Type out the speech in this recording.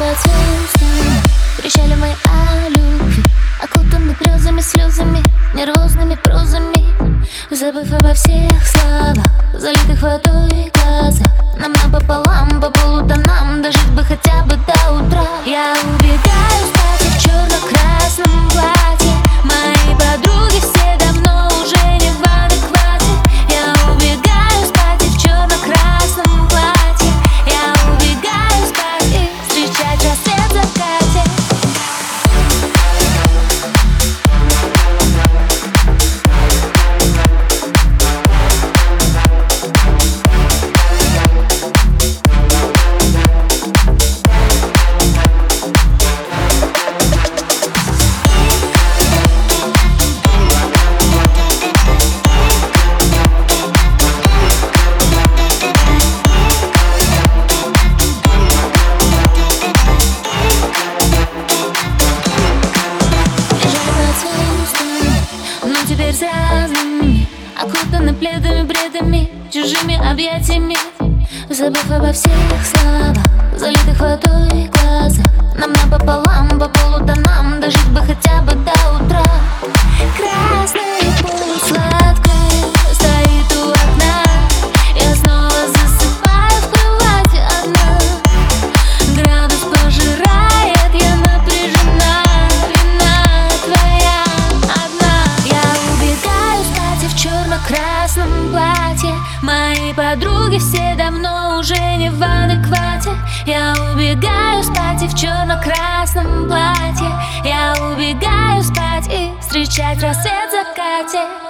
Под звездами Кричали мы о любви Окутаны грезами, слезами Нервозными прозами. Забыв обо всех словах Залитых водой глазах Нам напополам, Пледами, бредами Чужими объятиями. Забыв обо всех словах Залитых водой глазах Нам напополам, по полутонам черно-красном платье. Мои подруги все давно уже не в адеквате. Я убегаю спать в черно-красном платье. Я убегаю спать и встречать рассвет в закате